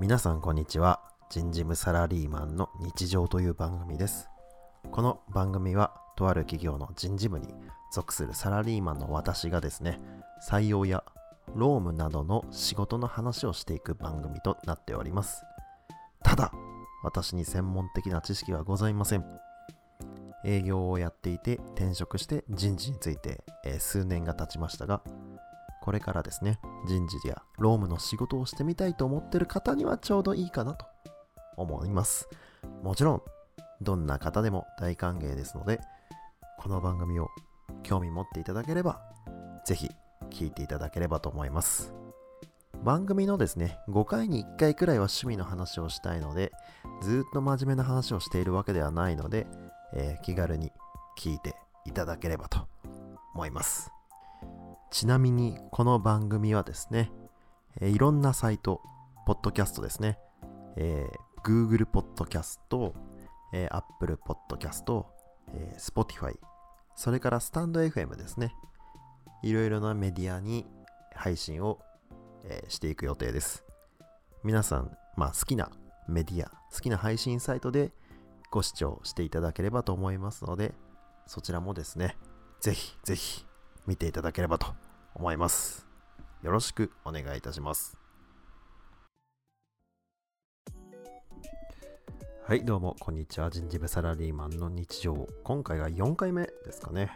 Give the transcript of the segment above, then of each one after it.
皆さんこんにちは。人事務サラリーマンの日常という番組です。この番組はとある企業の人事部に属するサラリーマンの私がですね採用や労務などの仕事の話をしていく番組となっております。ただ私に専門的な知識はございません。営業をやっていて転職して人事について、えー数年が経ちましたがこれからですね人事や労務の仕事をしてみたいと思ってる方にはちょうどいいかなと思います。もちろんどんな方でも大歓迎ですのでこの番組を興味持っていただければぜひ聞いていただければと思います。番組のですね5回に1回くらいは趣味の話をしたいのでずっと真面目な話をしているわけではないので、えー気軽に聞いていただければと思います。ちなみにこの番組はですね、えーいろんなサイト、ポッドキャストですね、えー Google ポッドキャスト、えー Apple ポッドキャスト、えー Spotify、それからスタンド FM ですね。いろいろなメディアに配信を、えーしていく予定です。皆さん、まあ、好きなメディア、好きな配信サイトでご視聴していただければと思いますので、そちらもですね、ぜひぜひ見ていただければと思います。よろしくお願いいたします。はい、どうも、こんにちは。人事部サラリーマンの日常。今回が4回目ですかね。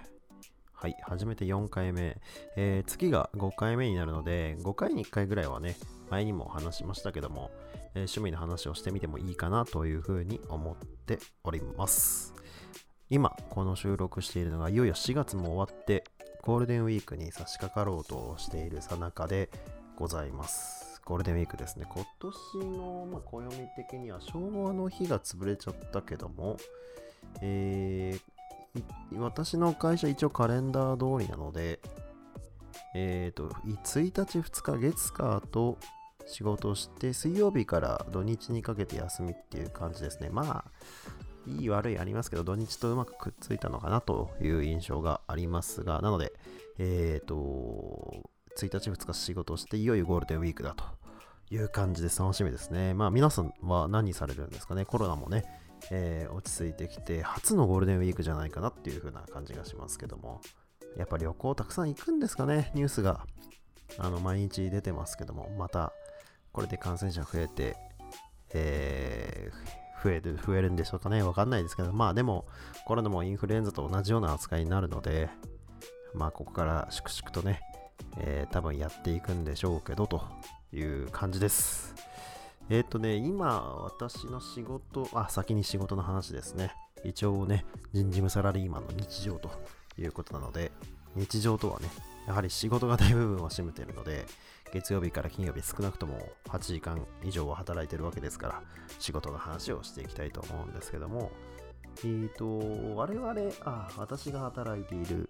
はい、初めて4回目。えー次が5回目になるので、5回に1回ぐらいはね、前にも話しましたけども、えー趣味の話をしてみてもいいかなというふうに思っております。今、この収録しているのが、いよいよ4月も終わって、ゴールデンウィークに差し掛かろうとしているさなかでございます。ゴールデンウィークですね。今年の、まあ、暦的には昭和の日が潰れちゃったけども、えー私の会社一応カレンダー通りなので、えっ、と、1日2日月火と仕事をして、水曜日から土日にかけて休みっていう感じですね。まあ、いい悪いありますけど、土日とうまくくっついたのかなという印象がありますが、なので、えっ、と、1日2日仕事をして、いよいよゴールデンウィークだという感じで楽しみですね。まあ、皆さんは何されるんですかね？コロナもね、えー落ち着いてきて、初のゴールデンウィークじゃないかなっていう風な感じがしますけども、やっぱ旅行たくさん行くんですかね、ニュースが。あの、毎日出てますけども、また、これで感染者増えて、えー増える、増えるんでしょうかね、わかんないですけど、まあでも、コロナもインフルエンザと同じような扱いになるので、まあ、ここから粛々とね、えー多分やっていくんでしょうけど、という感じです。えっ、とね、今、私の仕事、あ、先に仕事の話ですね。一応ね、人事務サラリーマンの日常ということなので、日常とはね、やはり仕事が大部分を占めているので、月曜日から金曜日少なくとも8時間以上は働いているわけですから、仕事の話をしていきたいと思うんですけども、えーと、我々、あ、私が働いている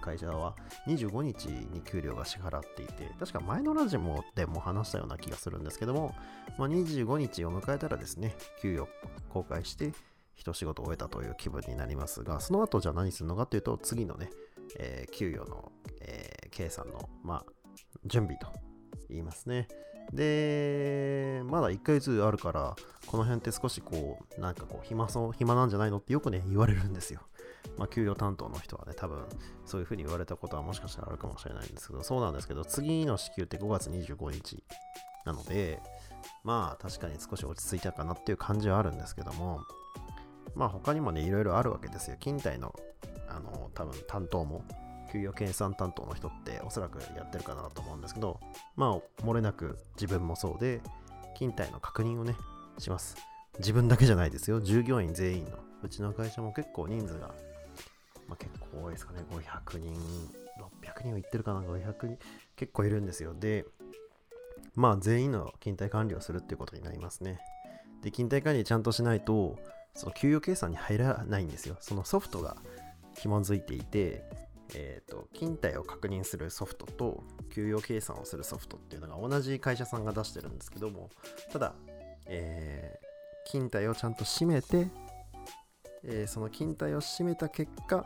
会社は25日に給料が支払っていて、確か前のラジオでも話したような気がするんですけども、まあ、25日を迎えたらですね、給与公開して、一仕事終えたという気分になりますが、その後じゃあ何するのかというと、次のね、えー給与の、えー計算の、まあ、準備と言いますね。で、まだ1ヶ月あるから、この辺って少しこう、なんかこう、暇そう、暇なんじゃないのってよくね、言われるんですよ。まあ、給与担当の人はね、多分、そういうふうに言われたことはもしかしたらあるかもしれないんですけど、そうなんですけど、次の支給って5月25日なので、まあ、確かに少し落ち着いたかなっていう感じはあるんですけども、まあ、他にもね、いろいろあるわけですよ。勤怠の、あの、多分担当も、給与計算担当の人っておそらくやってるかなと思うんですけど、まあ、漏れなく自分もそうで、勤怠の確認をね、します。自分だけじゃないですよ。従業員全員の。うちの会社も結構人数が、まあ、結構多いですかね。500人、600人はいってるかな。500人、結構いるんですよ。で、まあ、全員の勤怠管理をするっていうことになりますね。で、勤怠管理ちゃんとしないと、その給与計算に入らないんですよ。そのソフトが紐づいていて、えー、と勤怠を確認するソフトと給与計算をするソフトっていうのが同じ会社さんが出してるんですけどもただ、えー勤怠をちゃんと締めて、えーその勤怠を締めた結果、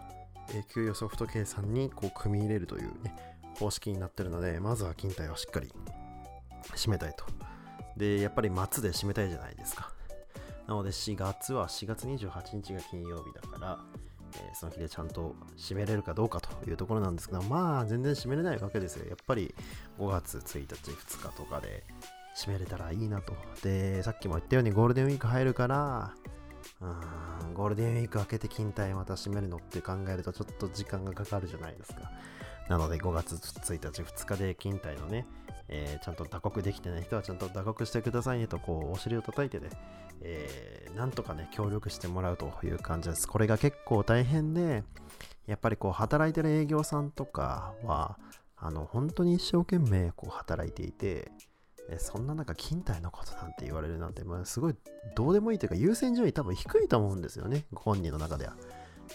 えー給与ソフト計算にこう組み入れるという、ね、方式になってるのでまずは勤怠をしっかり締めたいとで、やっぱり末で締めたいじゃないですか。なので4月は4月28日が金曜日だから、えーその日でちゃんと締めれるかどうかというところなんですが、まあ全然締めれないわけですよ。やっぱり5月1日、2日とかで締めれたらいいなと。で、さっきも言ったようにゴールデンウィーク入るから、ゴールデンウィーク明けて勤怠また締めるのって考えるとちょっと時間がかかるじゃないですか。なので5月1日、2日で勤怠のね、えーちゃんと打刻できてない人はちゃんと打刻してくださいねとこうお尻を叩いてね、えーなんとかね協力してもらうという感じです。これが結構大変で、やっぱりこう働いてる営業さんとかは、あの本当に一生懸命こう働いていて、えそんな中、勤怠のことなんて言われるなんて、まあ、すごいどうでもいいというか、優先順位多分低いと思うんですよね、ご本人の中では。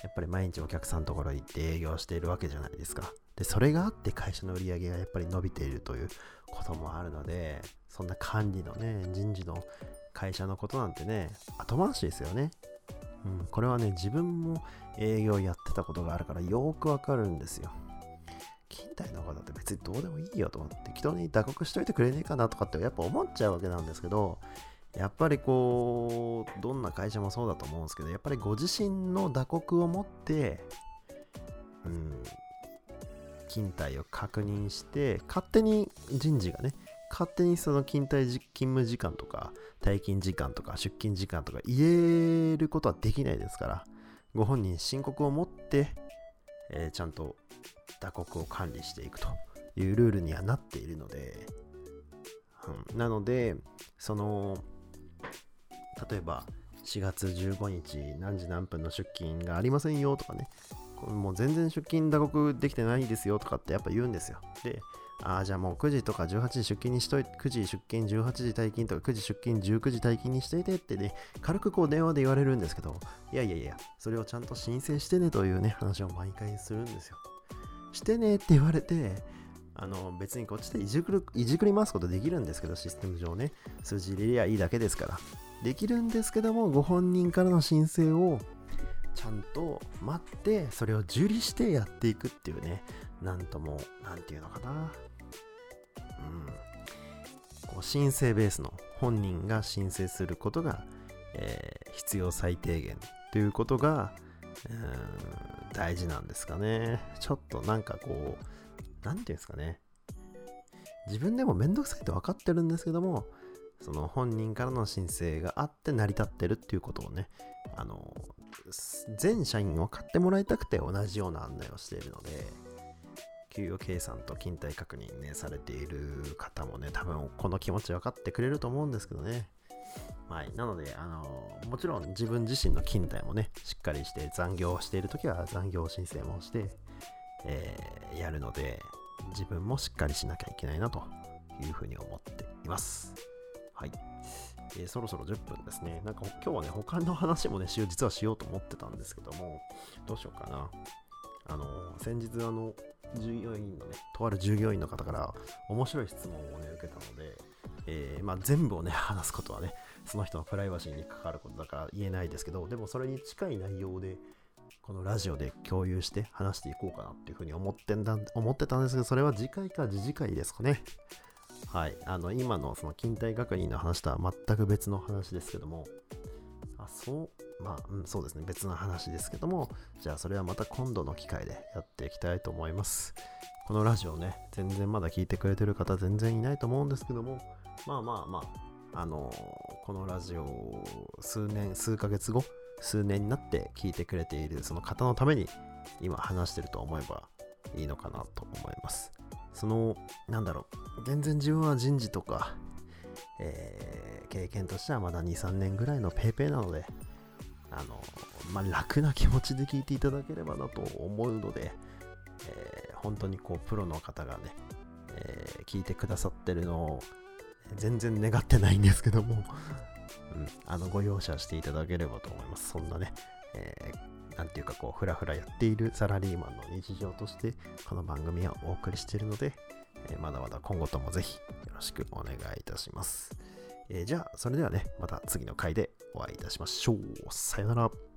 やっぱり毎日お客さんのところ行って営業しているわけじゃないですか。で、それがあって会社の売り上げがやっぱり伸びているということもあるので、そんな管理のね、人事の会社のことなんてね、後回しですよね。うん、これはね、自分も営業やってたことがあるからよくわかるんですよ。勤怠のことだって別にどうでもいいよと思って、適当に打刻しといてくれねえかなとかってやっぱ思っちゃうわけなんですけど、やっぱりこう、どんな会社もそうだと思うんですけど、やっぱりご自身の打刻を持って、うん、勤怠を確認して、勝手に人事がね、勝手にその勤怠勤務時間とか、退勤時間とか、出勤時間とか言えることはできないですから、ご本人申告を持って、えーちゃんと打刻を管理していくというルールにはなっているので、うん、なので、その、例えば4月15日何時何分の出勤がありませんよとかね、もう全然出勤打刻できてないですよとかってやっぱ言うんですよ。で、ああ、じゃあもう9時とか18時出勤にしといて、9時出勤、18時退勤とか9時出勤、19時退勤にしといてってね、軽くこう電話で言われるんですけど、いやいやいや、それをちゃんと申請してねというね、話を毎回するんですよ。してねって言われて、あの別にこっちでいじくるいじくり回すことできるんですけど、システム上ね、数字入れりゃいいだけですから。できるんですけども、ご本人からの申請をちゃんと待って、それを受理してやっていくっていうね、なんとも、なんていうのかな。うん。こう申請ベースの本人が申請することが、えー必要最低限ということが、うん大事なんですかね。ちょっとなんかこう、なんていうんですかね。自分でもめんどくさいって分かってるんですけども、その本人からの申請があって成り立ってるっていうことをね、あの、全社員に分かってもらいたくて同じような案内をしているので、給与計算と勤怠確認ね、されている方もね、多分この気持ち分かってくれると思うんですけどね。はい。なので、あの、もちろん自分自身の勤怠もね、しっかりして残業をしているときは残業申請もして、えーやるので、自分もしっかりしなきゃいけないなというふうに思っています。はい。えーそろそろ10分ですね。なんか今日はね、他の話もね、実はしようと思ってたんですけども、どうしようかな。あの、先日、あの、従業員のね、とある従業員の方から面白い質問をね、受けたので、えーまあ、全部をね、話すことはね、その人のプライバシーに関わることだから言えないですけど、でもそれに近い内容で、このラジオで共有して話していこうかなっていうふうに思ってんだ思ってたんですけど、それは次回か次次回ですかね。はい。あの、今のその勤怠確認の話とは全く別の話ですけども、あ、そう、まあ、うん、そうですね。別の話ですけども、じゃあそれはまた今度の機会でやっていきたいと思います。このラジオね、全然まだ聞いてくれてる方全然いないと思うんですけども、まあまあまあ、あのこのラジオ数年、数ヶ月後、数年になって聞いてくれているその方のために今話してると思えばいいのかなと思います。その、なんだろう、全然自分は人事とか、えー経験としてはまだ2、3年ぐらいのペーペーなので、あの、まあ、楽な気持ちで聞いていただければなと思うので、えー本当にこう、プロの方がね、えー聞いてくださってるのを全然願ってないんですけども、うん、あのご容赦していただければと思います。そんなね、えーなんていうかこう、ふらふらやっているサラリーマンの日常として、この番組はお送りしているので、えーまだまだ今後ともぜひよろしくお願いいたします。えーじゃあ、それではね、また次の回でお会いいたしましょう。さよなら。